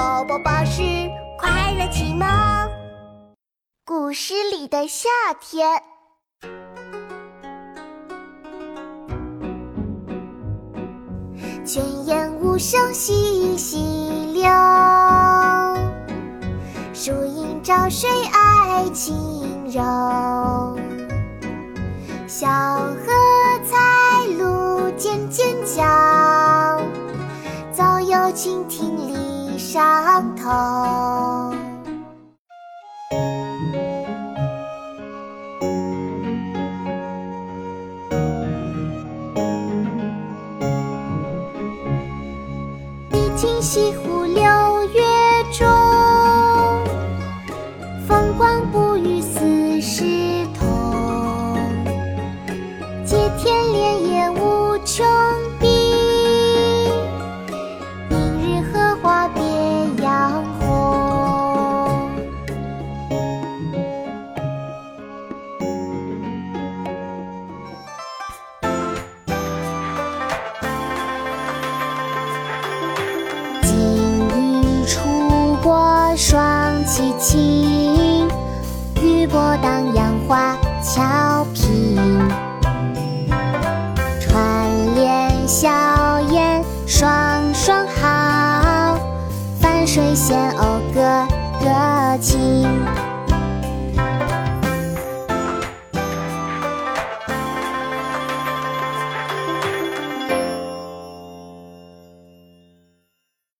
宝宝巴士快乐启蒙。古诗里的夏天，泉眼无声惜细流，树阴照水爱晴柔。小荷才露尖尖角，早有蜻蜓立上头。一听西湖六月情，玉波荡漾花俏平。串联笑颜双双好，泛水仙鸥个个情。